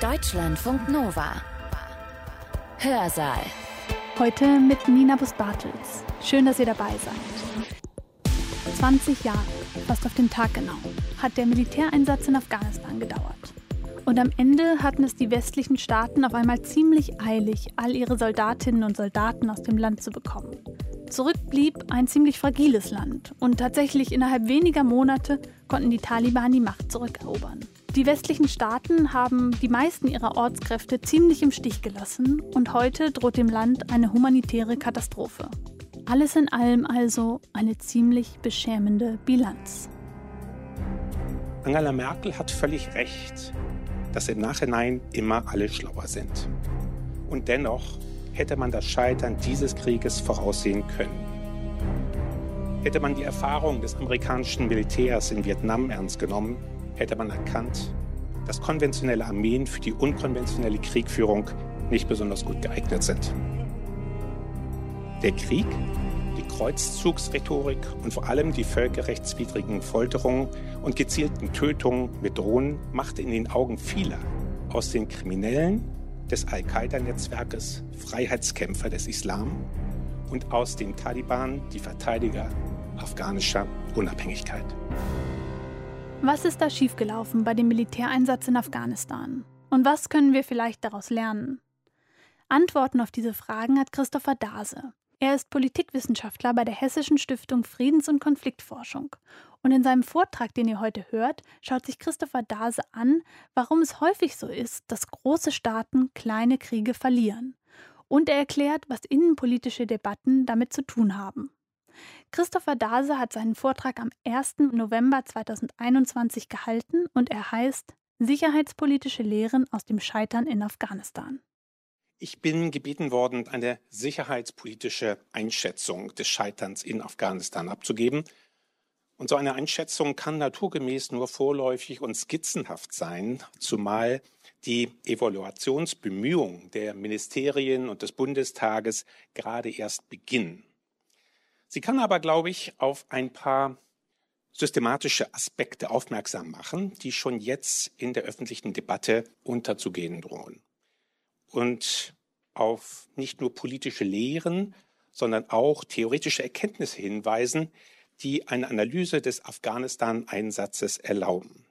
Deutschlandfunk Nova. Hörsaal. Heute mit Nina Bus-Bartels. Schön, dass ihr dabei seid. 20 Jahre, fast auf den Tag genau, hat der Militäreinsatz in Afghanistan gedauert. Und am Ende hatten es die westlichen Staaten auf einmal ziemlich eilig, all ihre Soldatinnen und Soldaten aus dem Land zu bekommen. Zurück blieb ein ziemlich fragiles Land und tatsächlich innerhalb weniger Monate konnten die Taliban die Macht zurückerobern. Die westlichen Staaten haben die meisten ihrer Ortskräfte ziemlich im Stich gelassen und heute droht dem Land eine humanitäre Katastrophe. Alles in allem also eine ziemlich beschämende Bilanz. Angela Merkel hat völlig recht, dass im Nachhinein immer alle schlauer sind. Und dennoch hätte man das Scheitern dieses Krieges voraussehen können. Hätte man die Erfahrung des amerikanischen Militärs in Vietnam ernst genommen, hätte man erkannt, dass konventionelle Armeen für die unkonventionelle Kriegführung nicht besonders gut geeignet sind. Der Krieg, die Kreuzzugsrhetorik und vor allem die völkerrechtswidrigen Folterungen und gezielten Tötungen mit Drohnen machte in den Augen vieler aus den Kriminellen des Al-Qaida-Netzwerkes Freiheitskämpfer des Islam und aus den Taliban die Verteidiger afghanischer Unabhängigkeit. Was ist da schiefgelaufen bei dem Militäreinsatz in Afghanistan? Und was können wir vielleicht daraus lernen? Antworten auf diese Fragen hat Christopher Dase. Er ist Politikwissenschaftler bei der Hessischen Stiftung Friedens- und Konfliktforschung. Und in seinem Vortrag, den ihr heute hört, schaut sich Christopher Dase an, warum es häufig so ist, dass große Staaten kleine Kriege verlieren. Und er erklärt, was innenpolitische Debatten damit zu tun haben. Christopher Dase hat seinen Vortrag am 1. November 2021 gehalten und er heißt Sicherheitspolitische Lehren aus dem Scheitern in Afghanistan. Ich bin gebeten worden, eine sicherheitspolitische Einschätzung des Scheiterns in Afghanistan abzugeben. Und so eine Einschätzung kann naturgemäß nur vorläufig und skizzenhaft sein, zumal die Evaluationsbemühungen der Ministerien und des Bundestages gerade erst beginnen. Sie kann aber, glaube ich, auf ein paar systematische Aspekte aufmerksam machen, die schon jetzt in der öffentlichen Debatte unterzugehen drohen. Und auf nicht nur politische Lehren, sondern auch theoretische Erkenntnisse hinweisen, die eine Analyse des Afghanistan-Einsatzes erlauben.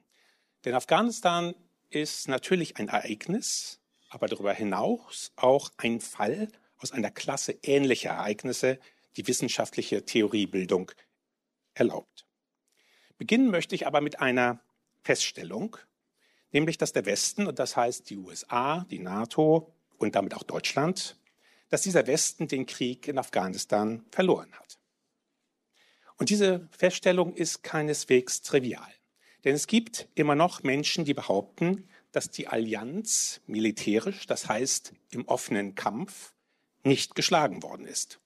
Denn Afghanistan ist natürlich ein Ereignis, aber darüber hinaus auch ein Fall aus einer Klasse ähnlicher Ereignisse, die wissenschaftliche Theoriebildung erlaubt. Beginnen möchte ich aber mit einer Feststellung, nämlich dass der Westen, und das heißt die USA, die NATO und damit auch Deutschland, dass dieser Westen den Krieg in Afghanistan verloren hat. Und diese Feststellung ist keineswegs trivial. Denn es gibt immer noch Menschen, die behaupten, dass die Allianz militärisch, das heißt im offenen Kampf, nicht geschlagen worden ist.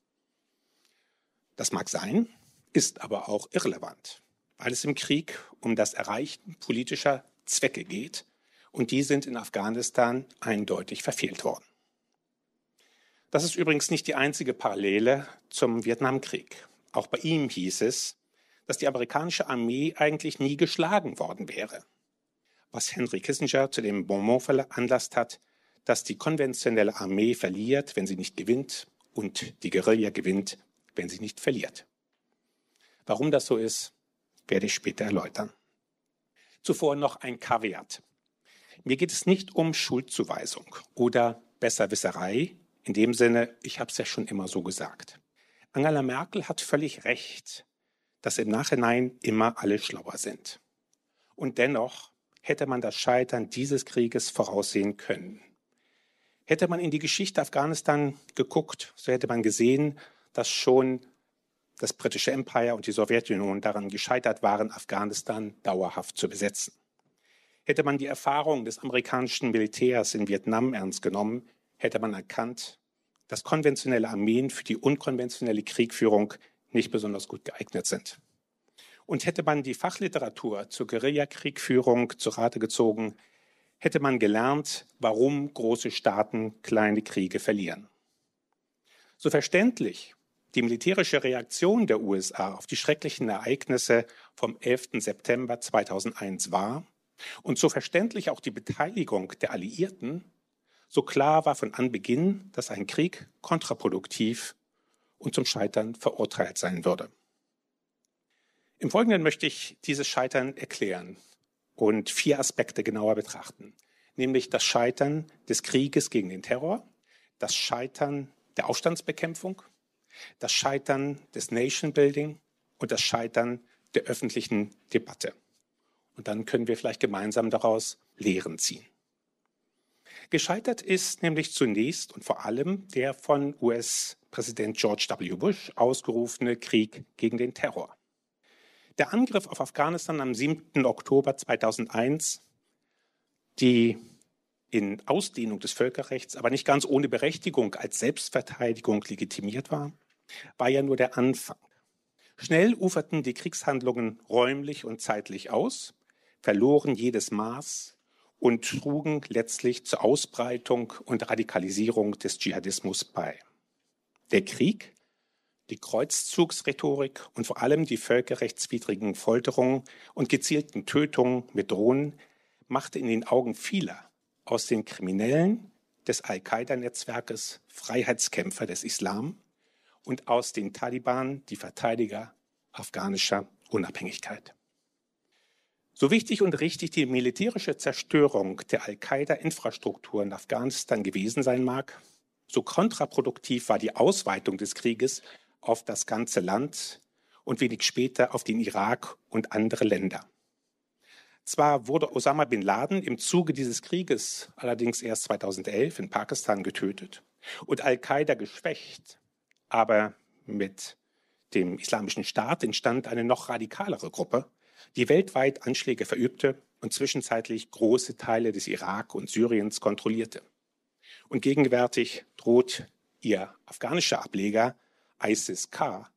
Das mag sein, ist aber auch irrelevant, weil es im Krieg um das Erreichen politischer Zwecke geht und die sind in Afghanistan eindeutig verfehlt worden. Das ist übrigens nicht die einzige Parallele zum Vietnamkrieg. Auch bei ihm hieß es, dass die amerikanische Armee eigentlich nie geschlagen worden wäre. Was Henry Kissinger zu dem Bonmot veranlasst hat, dass die konventionelle Armee verliert, wenn sie nicht gewinnt, und die Guerilla gewinnt, wenn sie nicht verliert. Warum das so ist, werde ich später erläutern. Zuvor noch ein Kaviat. Mir geht es nicht um Schuldzuweisung oder Besserwisserei, in dem Sinne, ich habe es ja schon immer so gesagt. Angela Merkel hat völlig recht, dass im Nachhinein immer alle schlauer sind. Und dennoch hätte man das Scheitern dieses Krieges voraussehen können. Hätte man in die Geschichte Afghanistan geguckt, so hätte man gesehen, dass schon das britische Empire und die Sowjetunion daran gescheitert waren, Afghanistan dauerhaft zu besetzen. Hätte man die Erfahrung des amerikanischen Militärs in Vietnam ernst genommen, hätte man erkannt, dass konventionelle Armeen für die unkonventionelle Kriegführung nicht besonders gut geeignet sind. Und hätte man die Fachliteratur zur Guerillakriegführung zu Rate gezogen, hätte man gelernt, warum große Staaten kleine Kriege verlieren. So verständlich die militärische Reaktion der USA auf die schrecklichen Ereignisse vom 11. September 2001 war, und so verständlich auch die Beteiligung der Alliierten, so klar war von Anbeginn, dass ein Krieg kontraproduktiv und zum Scheitern verurteilt sein würde. Im Folgenden möchte ich dieses Scheitern erklären und vier Aspekte genauer betrachten, nämlich das Scheitern des Krieges gegen den Terror, das Scheitern der Aufstandsbekämpfung, das Scheitern des Nation Building und das Scheitern der öffentlichen Debatte. Und dann können wir vielleicht gemeinsam daraus Lehren ziehen. Gescheitert ist nämlich zunächst und vor allem der von US-Präsident George W. Bush ausgerufene Krieg gegen den Terror. Der Angriff auf Afghanistan am 7. Oktober 2001, die in Ausdehnung des Völkerrechts, aber nicht ganz ohne Berechtigung als Selbstverteidigung legitimiert war, war ja nur der Anfang. Schnell uferten die Kriegshandlungen räumlich und zeitlich aus, verloren jedes Maß und trugen letztlich zur Ausbreitung und Radikalisierung des Dschihadismus bei. Der Krieg, die Kreuzzugsrhetorik und vor allem die völkerrechtswidrigen Folterungen und gezielten Tötungen mit Drohnen machte in den Augen vieler aus den Kriminellen des Al-Qaida-Netzwerkes Freiheitskämpfer des Islam und aus den Taliban die Verteidiger afghanischer Unabhängigkeit. So wichtig und richtig die militärische Zerstörung der Al-Qaida-Infrastruktur in Afghanistan gewesen sein mag, so kontraproduktiv war die Ausweitung des Krieges auf das ganze Land und wenig später auf den Irak und andere Länder. Zwar wurde Osama bin Laden im Zuge dieses Krieges allerdings erst 2011 in Pakistan getötet und Al-Qaida geschwächt, aber mit dem Islamischen Staat entstand eine noch radikalere Gruppe, die weltweit Anschläge verübte und zwischenzeitlich große Teile des Irak und Syriens kontrollierte. Und gegenwärtig droht ihr afghanischer Ableger ISIS-K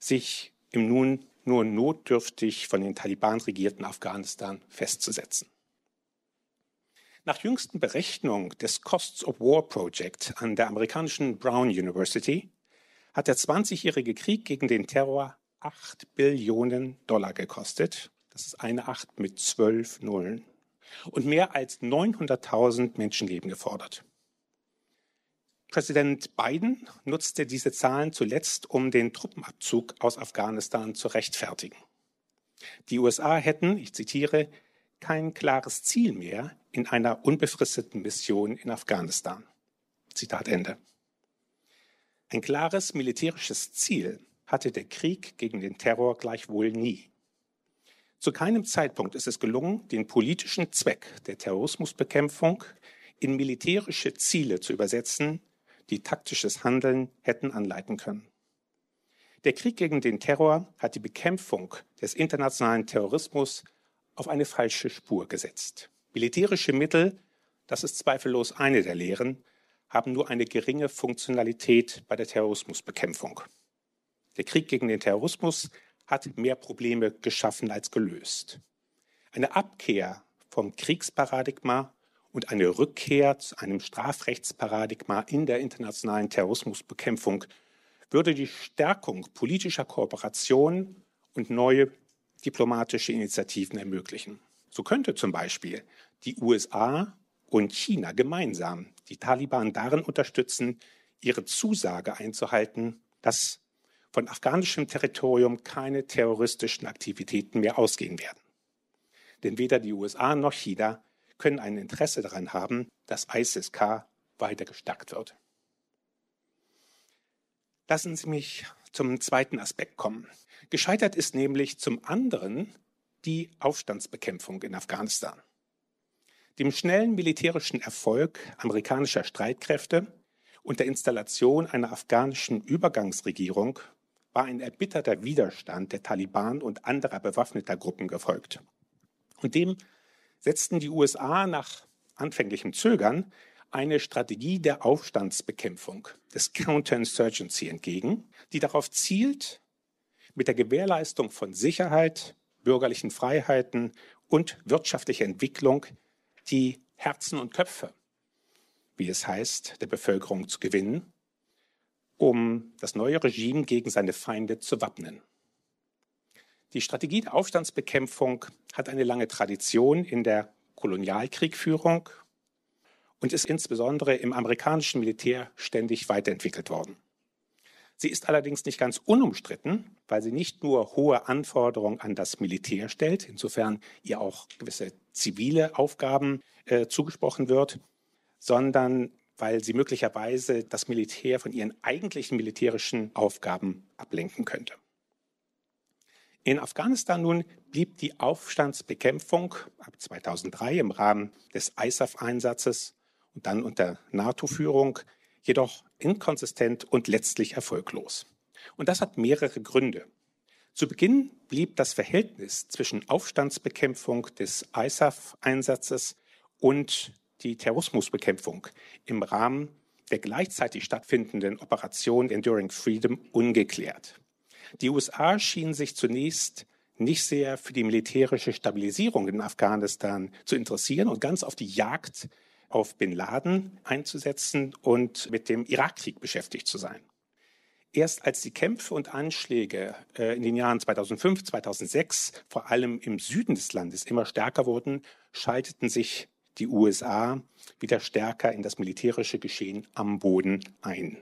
sich im nun nur notdürftig von den Taliban regierten Afghanistan festzusetzen. Nach jüngsten Berechnung des Costs of War Project an der amerikanischen Brown University hat der 20-jährige Krieg gegen den Terror 8 Billionen Dollar gekostet. Das ist eine Acht mit zwölf Nullen. Und mehr als 900.000 Menschenleben gefordert. Präsident Biden nutzte diese Zahlen zuletzt, um den Truppenabzug aus Afghanistan zu rechtfertigen. Die USA hätten, ich zitiere, kein klares Ziel mehr in einer unbefristeten Mission in Afghanistan. Zitat Ende. Ein klares militärisches Ziel hatte der Krieg gegen den Terror gleichwohl nie. Zu keinem Zeitpunkt ist es gelungen, den politischen Zweck der Terrorismusbekämpfung in militärische Ziele zu übersetzen, die taktisches Handeln hätten anleiten können. Der Krieg gegen den Terror hat die Bekämpfung des internationalen Terrorismus auf eine falsche Spur gesetzt. Militärische Mittel, das ist zweifellos eine der Lehren, haben nur eine geringe Funktionalität bei der Terrorismusbekämpfung. Der Krieg gegen den Terrorismus hat mehr Probleme geschaffen als gelöst. Eine Abkehr vom Kriegsparadigma und eine Rückkehr zu einem Strafrechtsparadigma in der internationalen Terrorismusbekämpfung würde die Stärkung politischer Kooperation und neue diplomatische Initiativen ermöglichen. So könnte zum Beispiel die USA und China gemeinsam die Taliban darin unterstützen, ihre Zusage einzuhalten, dass von afghanischem Territorium keine terroristischen Aktivitäten mehr ausgehen werden. Denn weder die USA noch China können ein Interesse daran haben, dass ISIS-K weiter gestärkt wird. Lassen Sie mich zum zweiten Aspekt kommen. Gescheitert ist nämlich zum anderen die Aufstandsbekämpfung in Afghanistan. Dem schnellen militärischen Erfolg amerikanischer Streitkräfte und der Installation einer afghanischen Übergangsregierung war ein erbitterter Widerstand der Taliban und anderer bewaffneter Gruppen gefolgt. Und dem setzten die USA nach anfänglichem Zögern eine Strategie der Aufstandsbekämpfung, des Counterinsurgency entgegen, die darauf zielt, mit der Gewährleistung von Sicherheit, bürgerlichen Freiheiten und wirtschaftlicher Entwicklung die Herzen und Köpfe, wie es heißt, der Bevölkerung zu gewinnen, um das neue Regime gegen seine Feinde zu wappnen. Die Strategie der Aufstandsbekämpfung hat eine lange Tradition in der Kolonialkriegführung und ist insbesondere im amerikanischen Militär ständig weiterentwickelt worden. Sie ist allerdings nicht ganz unumstritten, weil sie nicht nur hohe Anforderungen an das Militär stellt, insofern ihr auch gewisse zivile Aufgaben äh, zugesprochen wird, sondern weil sie möglicherweise das Militär von ihren eigentlichen militärischen Aufgaben ablenken könnte. In Afghanistan nun blieb die Aufstandsbekämpfung ab 2003 im Rahmen des ISAF-Einsatzes und dann unter NATO-Führung jedoch inkonsistent und letztlich erfolglos. Und das hat mehrere Gründe. Zu Beginn blieb das Verhältnis zwischen Aufstandsbekämpfung des ISAF-Einsatzes und die Terrorismusbekämpfung im Rahmen der gleichzeitig stattfindenden Operation Enduring Freedom ungeklärt. Die USA schienen sich zunächst nicht sehr für die militärische Stabilisierung in Afghanistan zu interessieren und ganz auf die Jagd auf Bin Laden einzusetzen und mit dem Irakkrieg beschäftigt zu sein. Erst als die Kämpfe und Anschläge äh, in den Jahren 2005, 2006 vor allem im Süden des Landes immer stärker wurden, schalteten sich die USA wieder stärker in das militärische Geschehen am Boden ein.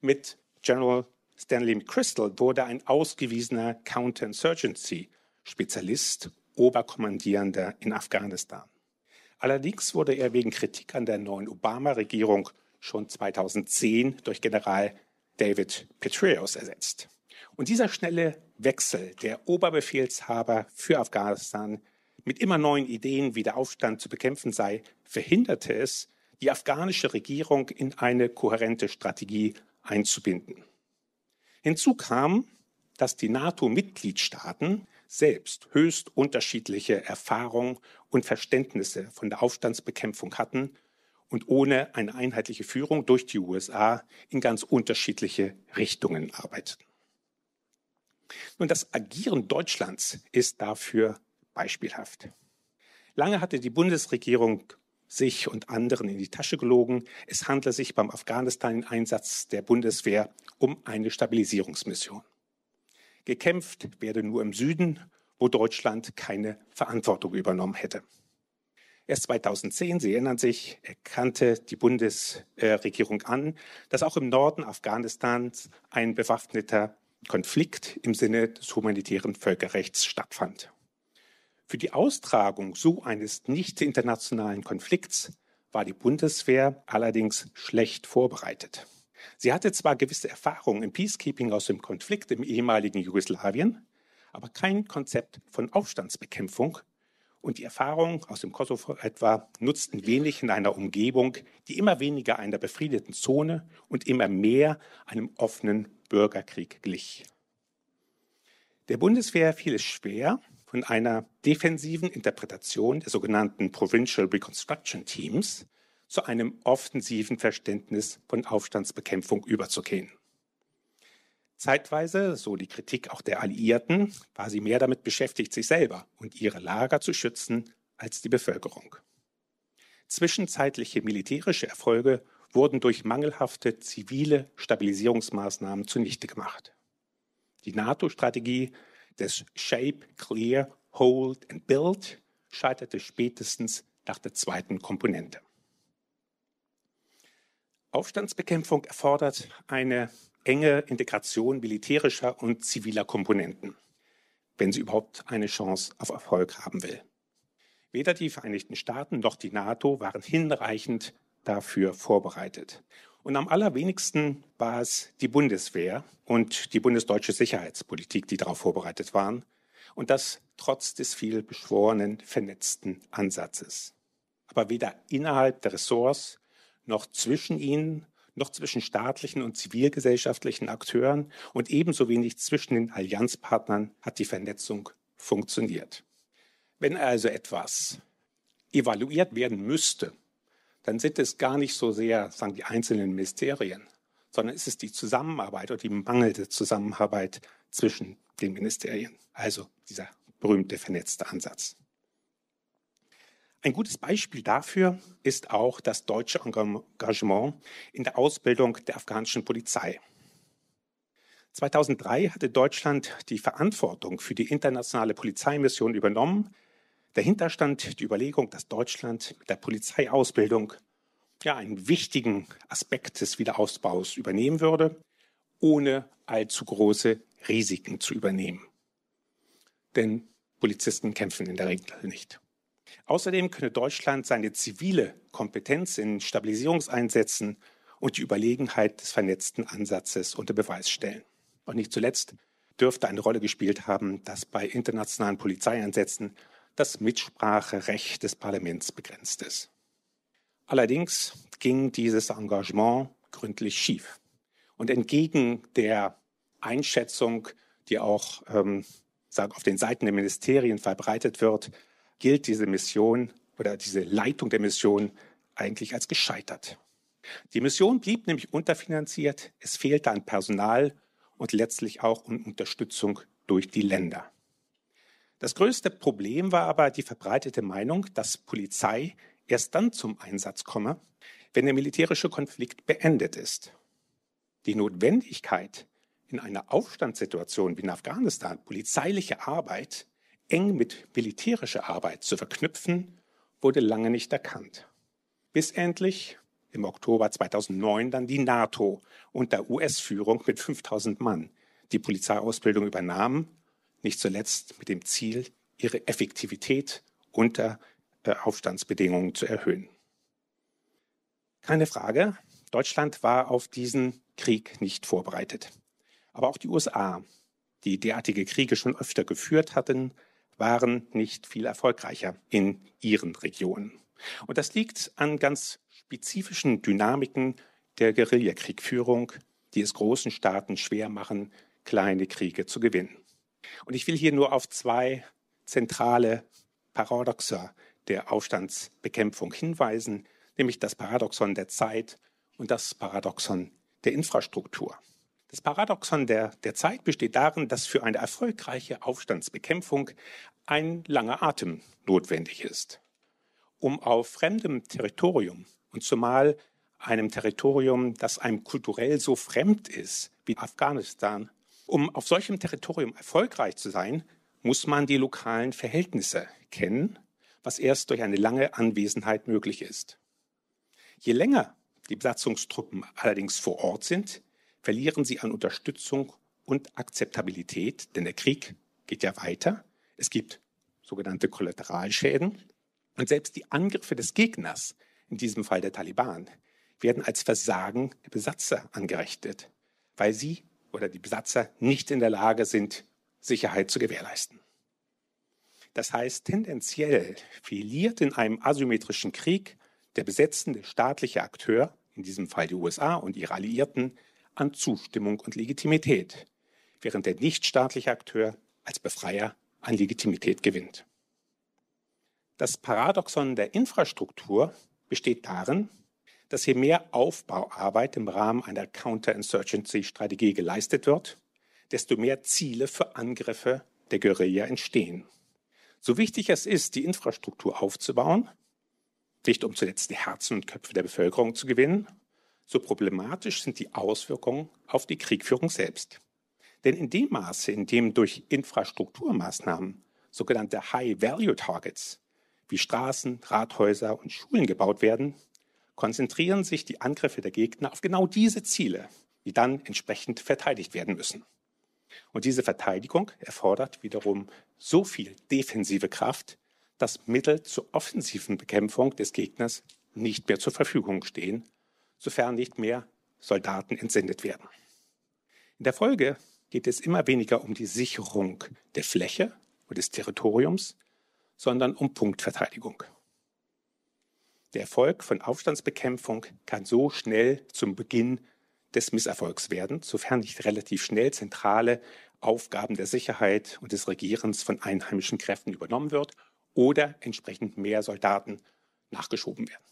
Mit General Stanley McChrystal wurde ein ausgewiesener Counterinsurgency-Spezialist, Oberkommandierender in Afghanistan. Allerdings wurde er wegen Kritik an der neuen Obama-Regierung schon 2010 durch General David Petraeus ersetzt. Und dieser schnelle Wechsel der Oberbefehlshaber für Afghanistan mit immer neuen Ideen, wie der Aufstand zu bekämpfen sei, verhinderte es, die afghanische Regierung in eine kohärente Strategie einzubinden. Hinzu kam, dass die NATO-Mitgliedstaaten selbst höchst unterschiedliche Erfahrungen und Verständnisse von der Aufstandsbekämpfung hatten und ohne eine einheitliche Führung durch die USA in ganz unterschiedliche Richtungen arbeiteten. Nun, das Agieren Deutschlands ist dafür beispielhaft. Lange hatte die Bundesregierung sich und anderen in die Tasche gelogen. Es handle sich beim Afghanistan-Einsatz der Bundeswehr um eine Stabilisierungsmission. Gekämpft werde nur im Süden, wo Deutschland keine Verantwortung übernommen hätte. Erst 2010, Sie erinnern sich, erkannte die Bundesregierung an, dass auch im Norden Afghanistans ein bewaffneter Konflikt im Sinne des humanitären Völkerrechts stattfand. Für die Austragung so eines nicht internationalen Konflikts war die Bundeswehr allerdings schlecht vorbereitet. Sie hatte zwar gewisse Erfahrungen im Peacekeeping aus dem Konflikt im ehemaligen Jugoslawien, aber kein Konzept von Aufstandsbekämpfung und die Erfahrungen aus dem Kosovo etwa nutzten wenig in einer Umgebung, die immer weniger einer befriedeten Zone und immer mehr einem offenen Bürgerkrieg glich. Der Bundeswehr fiel es schwer, von einer defensiven Interpretation der sogenannten Provincial Reconstruction Teams zu einem offensiven Verständnis von Aufstandsbekämpfung überzugehen. Zeitweise, so die Kritik auch der Alliierten, war sie mehr damit beschäftigt, sich selber und ihre Lager zu schützen, als die Bevölkerung. Zwischenzeitliche militärische Erfolge wurden durch mangelhafte zivile Stabilisierungsmaßnahmen zunichte gemacht. Die NATO-Strategie des Shape, Clear, Hold and Build scheiterte spätestens nach der zweiten Komponente. Aufstandsbekämpfung erfordert eine enge Integration militärischer und ziviler Komponenten, wenn sie überhaupt eine Chance auf Erfolg haben will. Weder die Vereinigten Staaten noch die NATO waren hinreichend dafür vorbereitet. Und am allerwenigsten war es die Bundeswehr und die bundesdeutsche Sicherheitspolitik, die darauf vorbereitet waren. Und das trotz des viel beschworenen, vernetzten Ansatzes. Aber weder innerhalb der Ressorts noch zwischen ihnen, noch zwischen staatlichen und zivilgesellschaftlichen Akteuren und ebenso wenig zwischen den Allianzpartnern hat die Vernetzung funktioniert. Wenn also etwas evaluiert werden müsste, dann sind es gar nicht so sehr, sagen die einzelnen Ministerien, sondern es ist die Zusammenarbeit oder die mangelnde Zusammenarbeit zwischen den Ministerien. Also dieser berühmte vernetzte Ansatz. Ein gutes Beispiel dafür ist auch das deutsche Engagement in der Ausbildung der afghanischen Polizei. 2003 hatte Deutschland die Verantwortung für die internationale Polizeimission übernommen. Dahinter stand die Überlegung, dass Deutschland mit der Polizeiausbildung ja einen wichtigen Aspekt des Wiederausbaus übernehmen würde, ohne allzu große Risiken zu übernehmen. Denn Polizisten kämpfen in der Regel nicht. Außerdem könne Deutschland seine zivile Kompetenz in Stabilisierungseinsätzen und die Überlegenheit des vernetzten Ansatzes unter Beweis stellen. Und nicht zuletzt dürfte eine Rolle gespielt haben, dass bei internationalen Polizeieinsätzen das Mitspracherecht des Parlaments begrenzt ist. Allerdings ging dieses Engagement gründlich schief. Und entgegen der Einschätzung, die auch ähm, auf den Seiten der Ministerien verbreitet wird, gilt diese Mission oder diese Leitung der Mission eigentlich als gescheitert. Die Mission blieb nämlich unterfinanziert, es fehlte an Personal und letztlich auch an Unterstützung durch die Länder. Das größte Problem war aber die verbreitete Meinung, dass Polizei erst dann zum Einsatz komme, wenn der militärische Konflikt beendet ist. Die Notwendigkeit, in einer Aufstandssituation wie in Afghanistan polizeiliche Arbeit eng mit militärischer Arbeit zu verknüpfen, wurde lange nicht erkannt. Bis endlich im Oktober 2009 dann die NATO unter US-Führung mit 5000 Mann die Polizeiausbildung übernahm, nicht zuletzt mit dem Ziel, ihre Effektivität unter äh, Aufstandsbedingungen zu erhöhen. Keine Frage, Deutschland war auf diesen Krieg nicht vorbereitet. Aber auch die USA, die derartige Kriege schon öfter geführt hatten, waren nicht viel erfolgreicher in ihren Regionen. Und das liegt an ganz spezifischen Dynamiken der Guerillakriegführung, die es großen Staaten schwer machen, kleine Kriege zu gewinnen. Und ich will hier nur auf zwei zentrale Paradoxa der Aufstandsbekämpfung hinweisen, nämlich das Paradoxon der Zeit und das Paradoxon der Infrastruktur. Das Paradoxon der, der Zeit besteht darin, dass für eine erfolgreiche Aufstandsbekämpfung ein langer Atem notwendig ist. Um auf fremdem Territorium und zumal einem Territorium, das einem kulturell so fremd ist wie Afghanistan, um auf solchem Territorium erfolgreich zu sein, muss man die lokalen Verhältnisse kennen, was erst durch eine lange Anwesenheit möglich ist. Je länger die Besatzungstruppen allerdings vor Ort sind, verlieren sie an Unterstützung und Akzeptabilität, denn der Krieg geht ja weiter. Es gibt sogenannte Kollateralschäden. Und selbst die Angriffe des Gegners, in diesem Fall der Taliban, werden als Versagen der Besatzer angerechnet, weil sie oder die Besatzer nicht in der Lage sind, Sicherheit zu gewährleisten. Das heißt, tendenziell verliert in einem asymmetrischen Krieg der besetzende staatliche Akteur, in diesem Fall die USA und ihre Alliierten, an Zustimmung und Legitimität, während der nichtstaatliche Akteur als Befreier an Legitimität gewinnt. Das Paradoxon der Infrastruktur besteht darin, dass hier mehr Aufbauarbeit im Rahmen einer Counterinsurgency-Strategie geleistet wird, desto mehr Ziele für Angriffe der Guerilla entstehen. So wichtig es ist, die Infrastruktur aufzubauen, nicht um zuletzt die Herzen und Köpfe der Bevölkerung zu gewinnen, so problematisch sind die Auswirkungen auf die Kriegführung selbst. Denn in dem Maße, in dem durch Infrastrukturmaßnahmen sogenannte High-Value-Targets wie Straßen, Rathäuser und Schulen gebaut werden, konzentrieren sich die Angriffe der Gegner auf genau diese Ziele, die dann entsprechend verteidigt werden müssen. Und diese Verteidigung erfordert wiederum so viel defensive Kraft, dass Mittel zur offensiven Bekämpfung des Gegners nicht mehr zur Verfügung stehen, sofern nicht mehr Soldaten entsendet werden. In der Folge geht es immer weniger um die Sicherung der Fläche und des Territoriums, sondern um Punktverteidigung. Der Erfolg von Aufstandsbekämpfung kann so schnell zum Beginn des Misserfolgs werden, sofern nicht relativ schnell zentrale Aufgaben der Sicherheit und des Regierens von einheimischen Kräften übernommen wird oder entsprechend mehr Soldaten nachgeschoben werden.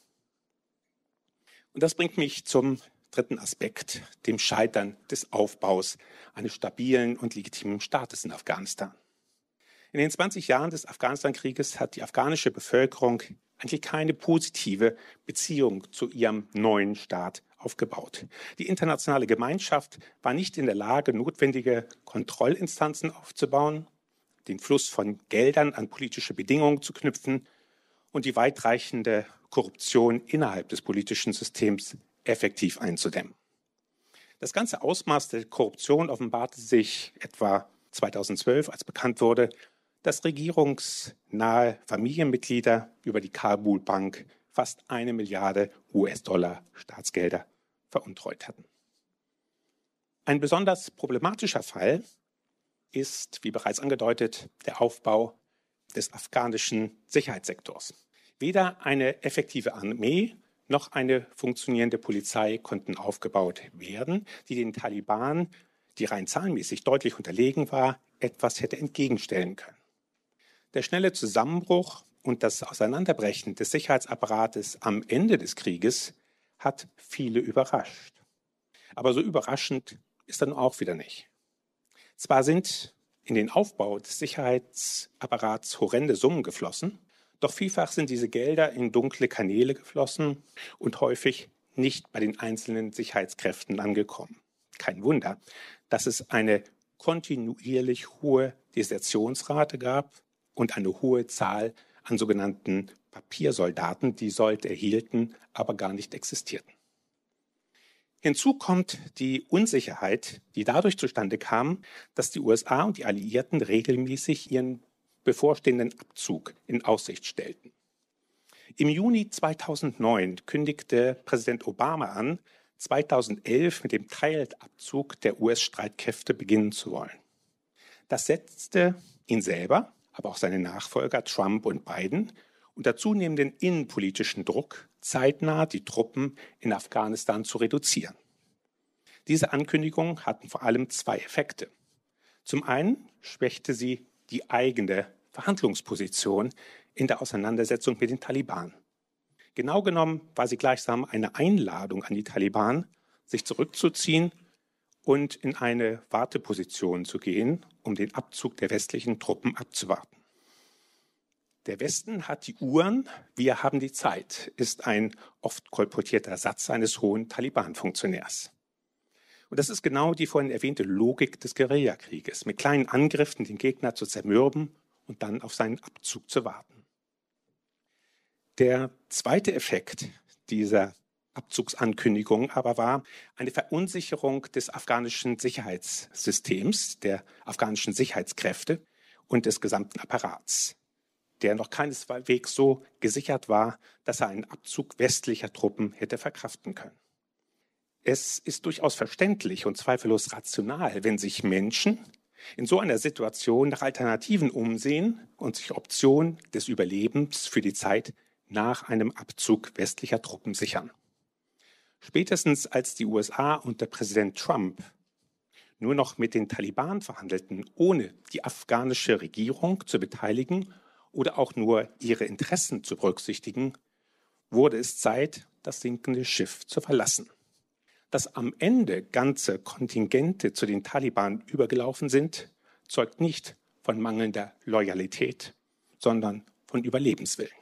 Und das bringt mich zum dritten Aspekt, dem Scheitern des Aufbaus eines stabilen und legitimen Staates in Afghanistan. In den 20 Jahren des Afghanistan-Krieges hat die afghanische Bevölkerung eigentlich keine positive Beziehung zu ihrem neuen Staat aufgebaut. Die internationale Gemeinschaft war nicht in der Lage, notwendige Kontrollinstanzen aufzubauen, den Fluss von Geldern an politische Bedingungen zu knüpfen und die weitreichende Korruption innerhalb des politischen Systems effektiv einzudämmen. Das ganze Ausmaß der Korruption offenbarte sich etwa 2012, als bekannt wurde, dass regierungsnahe Familienmitglieder über die Kabul Bank fast eine Milliarde US-Dollar Staatsgelder veruntreut hatten. Ein besonders problematischer Fall ist, wie bereits angedeutet, der Aufbau des afghanischen Sicherheitssektors. Weder eine effektive Armee noch eine funktionierende Polizei konnten aufgebaut werden, die den Taliban, die rein zahlenmäßig deutlich unterlegen war, etwas hätte entgegenstellen können. Der schnelle Zusammenbruch und das Auseinanderbrechen des Sicherheitsapparates am Ende des Krieges hat viele überrascht. Aber so überraschend ist dann auch wieder nicht. Zwar sind in den Aufbau des Sicherheitsapparats horrende Summen geflossen, doch vielfach sind diese Gelder in dunkle Kanäle geflossen und häufig nicht bei den einzelnen Sicherheitskräften angekommen. Kein Wunder, dass es eine kontinuierlich hohe Desertionsrate gab und eine hohe Zahl an sogenannten Papiersoldaten, die Sold erhielten, aber gar nicht existierten. Hinzu kommt die Unsicherheit, die dadurch zustande kam, dass die USA und die Alliierten regelmäßig ihren bevorstehenden Abzug in Aussicht stellten. Im Juni 2009 kündigte Präsident Obama an, 2011 mit dem Teilabzug der US-Streitkräfte beginnen zu wollen. Das setzte ihn selber, aber auch seine Nachfolger Trump und Biden unter zunehmenden innenpolitischen Druck, zeitnah die Truppen in Afghanistan zu reduzieren. Diese Ankündigungen hatten vor allem zwei Effekte. Zum einen schwächte sie die eigene Verhandlungsposition in der Auseinandersetzung mit den Taliban. Genau genommen war sie gleichsam eine Einladung an die Taliban, sich zurückzuziehen und in eine Warteposition zu gehen, um den Abzug der westlichen Truppen abzuwarten. Der Westen hat die Uhren, wir haben die Zeit, ist ein oft kolportierter Satz eines hohen Taliban-Funktionärs. Und das ist genau die vorhin erwähnte Logik des Guerillakrieges, mit kleinen Angriffen den Gegner zu zermürben und dann auf seinen Abzug zu warten. Der zweite Effekt dieser Abzugsankündigung aber war eine Verunsicherung des afghanischen Sicherheitssystems, der afghanischen Sicherheitskräfte und des gesamten Apparats, der noch keineswegs so gesichert war, dass er einen Abzug westlicher Truppen hätte verkraften können. Es ist durchaus verständlich und zweifellos rational, wenn sich Menschen in so einer Situation nach Alternativen umsehen und sich Optionen des Überlebens für die Zeit nach einem Abzug westlicher Truppen sichern. Spätestens als die USA unter Präsident Trump nur noch mit den Taliban verhandelten, ohne die afghanische Regierung zu beteiligen oder auch nur ihre Interessen zu berücksichtigen, wurde es Zeit, das sinkende Schiff zu verlassen. Dass am Ende ganze Kontingente zu den Taliban übergelaufen sind, zeugt nicht von mangelnder Loyalität, sondern von Überlebenswillen.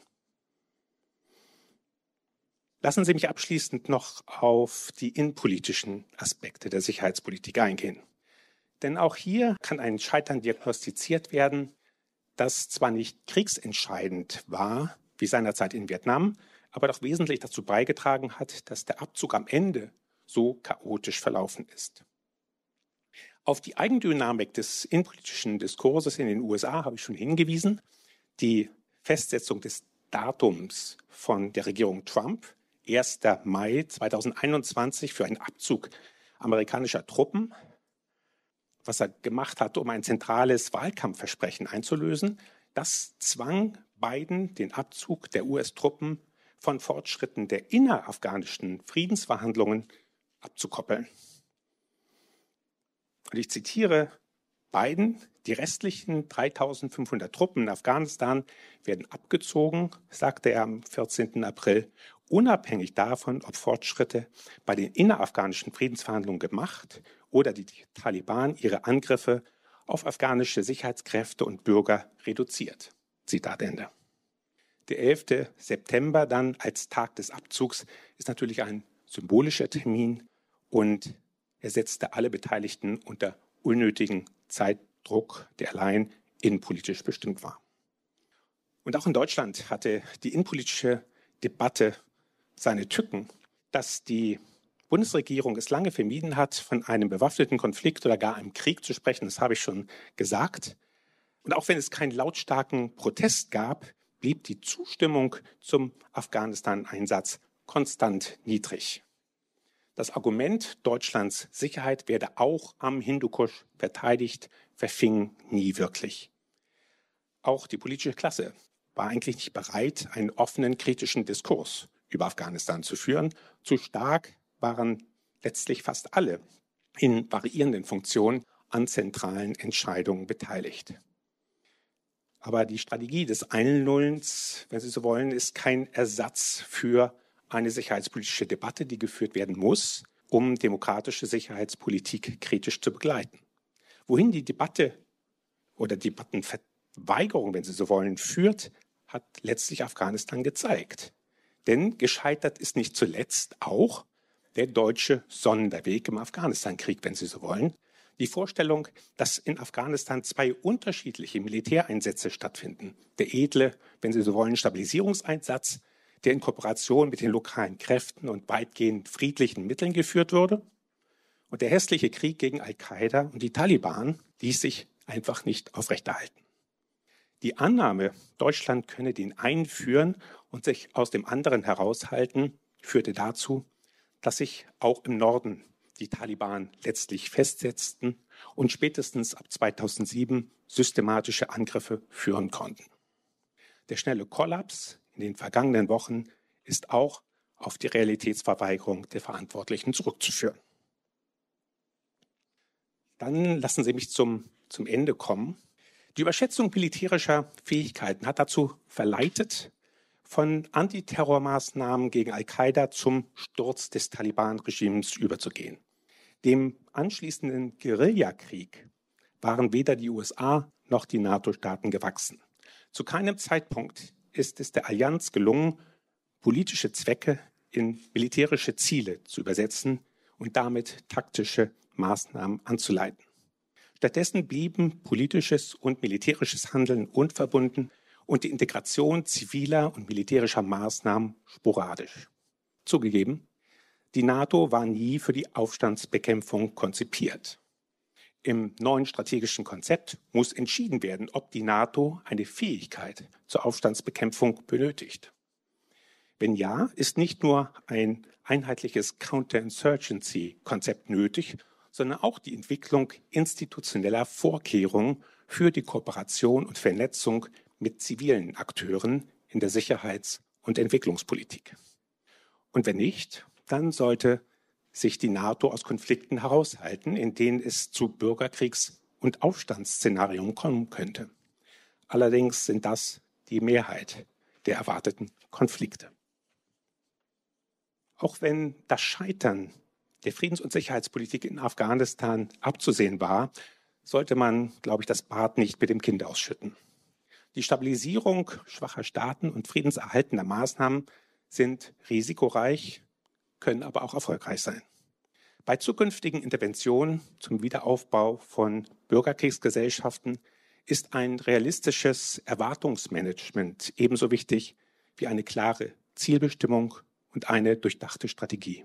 Lassen Sie mich abschließend noch auf die innenpolitischen Aspekte der Sicherheitspolitik eingehen. Denn auch hier kann ein Scheitern diagnostiziert werden, das zwar nicht kriegsentscheidend war, wie seinerzeit in Vietnam, aber doch wesentlich dazu beigetragen hat, dass der Abzug am Ende so chaotisch verlaufen ist. Auf die Eigendynamik des innenpolitischen Diskurses in den USA habe ich schon hingewiesen. Die Festsetzung des Datums von der Regierung Trump, 1. Mai 2021 für einen Abzug amerikanischer Truppen, was er gemacht hat, um ein zentrales Wahlkampfversprechen einzulösen, das zwang Biden den Abzug der US-Truppen von Fortschritten der innerafghanischen Friedensverhandlungen abzukoppeln. Und ich zitiere Biden, die restlichen 3500 Truppen in Afghanistan werden abgezogen, sagte er am 14. April, unabhängig davon, ob Fortschritte bei den innerafghanischen Friedensverhandlungen gemacht oder die Taliban ihre Angriffe auf afghanische Sicherheitskräfte und Bürger reduziert. Zitat Ende. Der 11. September dann als Tag des Abzugs ist natürlich ein symbolischer Termin und er setzte alle Beteiligten unter unnötigen Zeitdruck, der allein innenpolitisch bestimmt war. Und auch in Deutschland hatte die innenpolitische Debatte seine Tücken, dass die Bundesregierung es lange vermieden hat, von einem bewaffneten Konflikt oder gar einem Krieg zu sprechen. Das habe ich schon gesagt. Und auch wenn es keinen lautstarken Protest gab, blieb die Zustimmung zum Afghanistan-Einsatz konstant niedrig. Das Argument Deutschlands Sicherheit werde auch am Hindukusch verteidigt, verfing nie wirklich. Auch die politische Klasse war eigentlich nicht bereit, einen offenen kritischen Diskurs über Afghanistan zu führen. Zu stark waren letztlich fast alle in variierenden Funktionen an zentralen Entscheidungen beteiligt. Aber die Strategie des Einlullens, wenn Sie so wollen, ist kein Ersatz für eine sicherheitspolitische Debatte, die geführt werden muss, um demokratische Sicherheitspolitik kritisch zu begleiten. Wohin die Debatte oder Debattenverweigerung, wenn Sie so wollen, führt, hat letztlich Afghanistan gezeigt. Denn gescheitert ist nicht zuletzt auch der deutsche Sonderweg im Afghanistan-Krieg, wenn Sie so wollen. Die Vorstellung, dass in Afghanistan zwei unterschiedliche Militäreinsätze stattfinden. Der edle, wenn Sie so wollen, Stabilisierungseinsatz, der in Kooperation mit den lokalen Kräften und weitgehend friedlichen Mitteln geführt wurde. Und der hässliche Krieg gegen Al-Qaida und die Taliban ließ sich einfach nicht aufrechterhalten. Die Annahme, Deutschland könne den einführen und sich aus dem anderen heraushalten, führte dazu, dass sich auch im Norden die Taliban letztlich festsetzten und spätestens ab 2007 systematische Angriffe führen konnten. Der schnelle Kollaps in den vergangenen Wochen ist auch auf die Realitätsverweigerung der Verantwortlichen zurückzuführen. Dann lassen Sie mich zum, zum Ende kommen. Die Überschätzung militärischer Fähigkeiten hat dazu verleitet, von Antiterrormaßnahmen gegen Al-Qaida zum Sturz des Taliban-Regimes überzugehen. Dem anschließenden Guerillakrieg waren weder die USA noch die NATO-Staaten gewachsen. Zu keinem Zeitpunkt ist es der Allianz gelungen, politische Zwecke in militärische Ziele zu übersetzen und damit taktische Maßnahmen anzuleiten. Stattdessen blieben politisches und militärisches Handeln unverbunden und die Integration ziviler und militärischer Maßnahmen sporadisch. Zugegeben, die NATO war nie für die Aufstandsbekämpfung konzipiert. Im neuen strategischen Konzept muss entschieden werden, ob die NATO eine Fähigkeit zur Aufstandsbekämpfung benötigt. Wenn ja, ist nicht nur ein einheitliches Counterinsurgency-Konzept nötig, sondern auch die Entwicklung institutioneller Vorkehrungen für die Kooperation und Vernetzung mit zivilen Akteuren in der Sicherheits- und Entwicklungspolitik. Und wenn nicht, dann sollte sich die NATO aus Konflikten heraushalten, in denen es zu Bürgerkriegs- und Aufstandsszenarien kommen könnte. Allerdings sind das die Mehrheit der erwarteten Konflikte. Auch wenn das Scheitern der Friedens- und Sicherheitspolitik in Afghanistan abzusehen war, sollte man, glaube ich, das Bad nicht mit dem Kind ausschütten. Die Stabilisierung schwacher Staaten und friedenserhaltender Maßnahmen sind risikoreich, können aber auch erfolgreich sein. Bei zukünftigen Interventionen zum Wiederaufbau von Bürgerkriegsgesellschaften ist ein realistisches Erwartungsmanagement ebenso wichtig wie eine klare Zielbestimmung und eine durchdachte Strategie.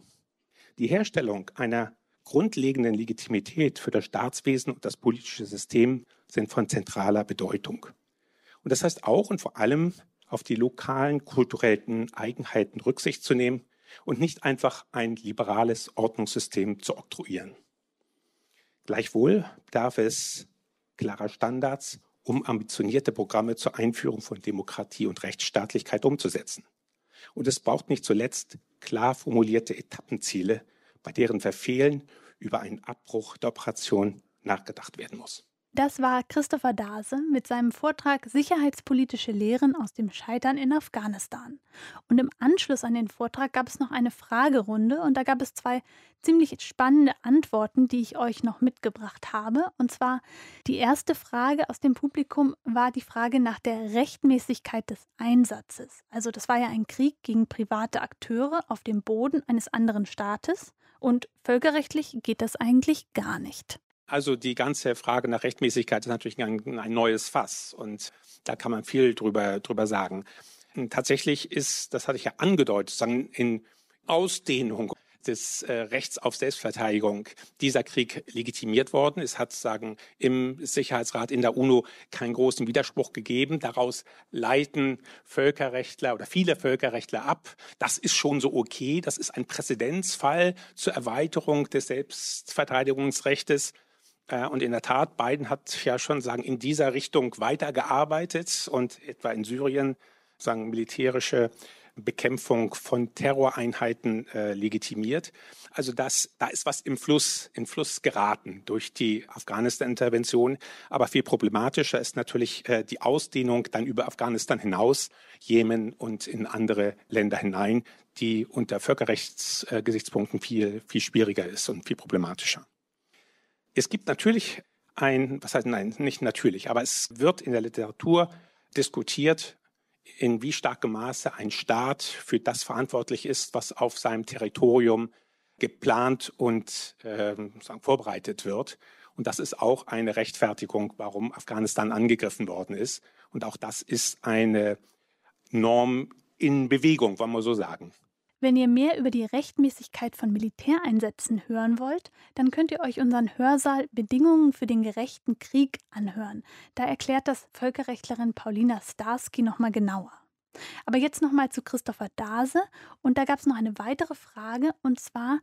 Die Herstellung einer grundlegenden Legitimität für das Staatswesen und das politische System sind von zentraler Bedeutung. Und das heißt auch und vor allem auf die lokalen kulturellen Eigenheiten Rücksicht zu nehmen und nicht einfach ein liberales Ordnungssystem zu oktroyieren. Gleichwohl darf es klarer Standards, um ambitionierte Programme zur Einführung von Demokratie und Rechtsstaatlichkeit umzusetzen. Und es braucht nicht zuletzt klar formulierte Etappenziele, bei deren Verfehlen über einen Abbruch der Operation nachgedacht werden muss. Das war Christopher Dase mit seinem Vortrag Sicherheitspolitische Lehren aus dem Scheitern in Afghanistan. Und im Anschluss an den Vortrag gab es noch eine Fragerunde und da gab es zwei ziemlich spannende Antworten, die ich euch noch mitgebracht habe. Und zwar die erste Frage aus dem Publikum war die Frage nach der Rechtmäßigkeit des Einsatzes. Also das war ja ein Krieg gegen private Akteure auf dem Boden eines anderen Staates und völkerrechtlich geht das eigentlich gar nicht. Also die ganze Frage nach Rechtmäßigkeit ist natürlich ein, ein neues Fass und da kann man viel drüber, drüber sagen. Tatsächlich ist, das hatte ich ja angedeutet, sagen, in Ausdehnung des äh, Rechts auf Selbstverteidigung dieser Krieg legitimiert worden. Es hat sagen im Sicherheitsrat in der UNO keinen großen Widerspruch gegeben. Daraus leiten Völkerrechtler oder viele Völkerrechtler ab. Das ist schon so okay. Das ist ein Präzedenzfall zur Erweiterung des Selbstverteidigungsrechts. Äh, und in der Tat, Biden hat ja schon sagen, in dieser Richtung weitergearbeitet und etwa in Syrien sagen, militärische Bekämpfung von Terroreinheiten äh, legitimiert. Also das, da ist was im Fluss, in Fluss geraten durch die Afghanistan-Intervention. Aber viel problematischer ist natürlich äh, die Ausdehnung dann über Afghanistan hinaus, Jemen und in andere Länder hinein, die unter Völkerrechtsgesichtspunkten äh, viel, viel schwieriger ist und viel problematischer. Es gibt natürlich ein, was heißt nein, nicht natürlich, aber es wird in der Literatur diskutiert, in wie starkem Maße ein Staat für das verantwortlich ist, was auf seinem Territorium geplant und äh, vorbereitet wird. Und das ist auch eine Rechtfertigung, warum Afghanistan angegriffen worden ist. Und auch das ist eine Norm in Bewegung, wollen wir so sagen. Wenn ihr mehr über die Rechtmäßigkeit von Militäreinsätzen hören wollt, dann könnt ihr euch unseren Hörsaal Bedingungen für den gerechten Krieg anhören. Da erklärt das Völkerrechtlerin Paulina Starsky nochmal genauer. Aber jetzt nochmal zu Christopher Dase. Und da gab es noch eine weitere Frage, und zwar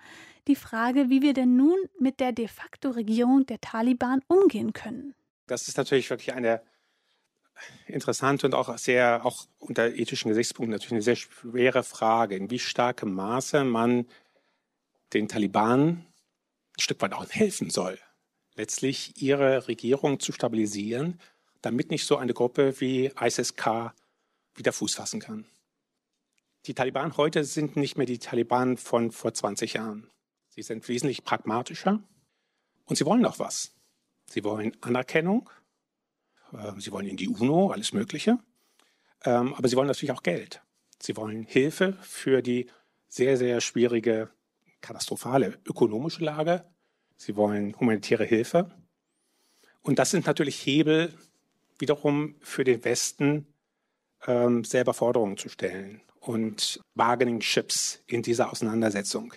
die Frage, wie wir denn nun mit der de facto Regierung der Taliban umgehen können. Das ist natürlich wirklich eine interessante und auch sehr, auch unter ethischen Gesichtspunkten natürlich eine sehr schwere Frage, in wie starkem Maße man den Taliban ein Stück weit auch helfen soll, letztlich ihre Regierung zu stabilisieren, damit nicht so eine Gruppe wie ISIS-K wieder Fuß fassen kann. Die Taliban heute sind nicht mehr die Taliban von vor 20 Jahren. Sie sind wesentlich pragmatischer und sie wollen auch was. Sie wollen Anerkennung, sie wollen in die UNO, alles Mögliche. Ähm, aber sie wollen natürlich auch Geld. Sie wollen Hilfe für die sehr, sehr schwierige, katastrophale ökonomische Lage. Sie wollen humanitäre Hilfe. Und das sind natürlich Hebel wiederum für den Westen, ähm, selber Forderungen zu stellen und Bargaining Chips in dieser Auseinandersetzung.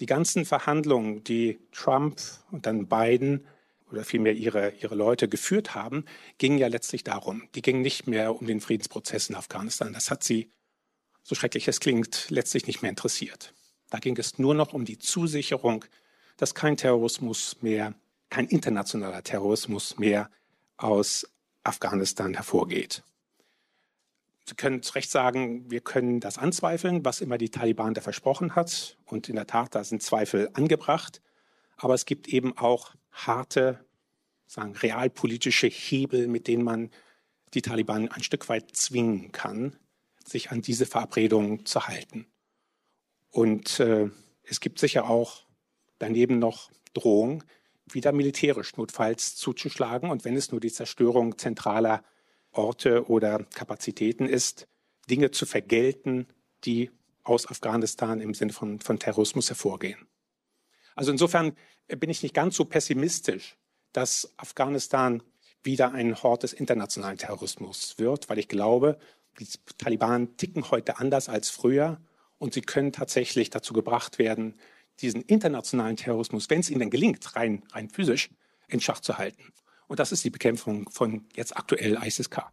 Die ganzen Verhandlungen, die Trump und dann Biden oder vielmehr ihre, ihre Leute geführt haben, gingen ja letztlich darum. Die gingen nicht mehr um den Friedensprozess in Afghanistan. Das hat sie, so schrecklich es klingt, letztlich nicht mehr interessiert. Da ging es nur noch um die Zusicherung, dass kein Terrorismus mehr, kein internationaler Terrorismus mehr aus Afghanistan hervorgeht. Sie können zu Recht sagen, wir können das anzweifeln, was immer die Taliban da versprochen hat. Und in der Tat, da sind Zweifel angebracht. Aber es gibt eben auch harte, sagen, realpolitische Hebel, mit denen man die Taliban ein Stück weit zwingen kann, sich an diese Verabredungen zu halten. Und äh, es gibt sicher auch daneben noch Drohungen, wieder militärisch notfalls zuzuschlagen. Und wenn es nur die Zerstörung zentraler Orte oder Kapazitäten ist, Dinge zu vergelten, die aus Afghanistan im Sinne von, von Terrorismus hervorgehen. Also insofern bin ich nicht ganz so pessimistisch, dass Afghanistan wieder ein Hort des internationalen Terrorismus wird, weil ich glaube, die Taliban ticken heute anders als früher und sie können tatsächlich dazu gebracht werden, diesen internationalen Terrorismus, wenn es ihnen gelingt, rein, rein physisch, in Schach zu halten. Und das ist die Bekämpfung von jetzt aktuell ISIS-K.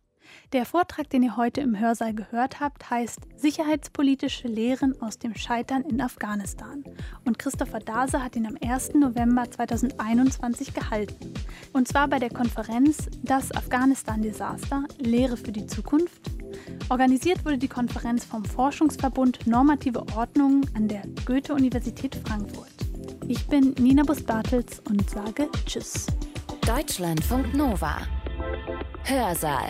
Der Vortrag, den ihr heute im Hörsaal gehört habt, heißt Sicherheitspolitische Lehren aus dem Scheitern in Afghanistan. Und Christopher Dase hat ihn am 1. November 2021 gehalten. Und zwar bei der Konferenz Das Afghanistan-Desaster – Lehre für die Zukunft. Organisiert wurde die Konferenz vom Forschungsverbund Normative Ordnung an der Goethe-Universität Frankfurt. Ich bin Nina Bus-Bartels und sage Tschüss. Deutschlandfunk Nova. Hörsaal.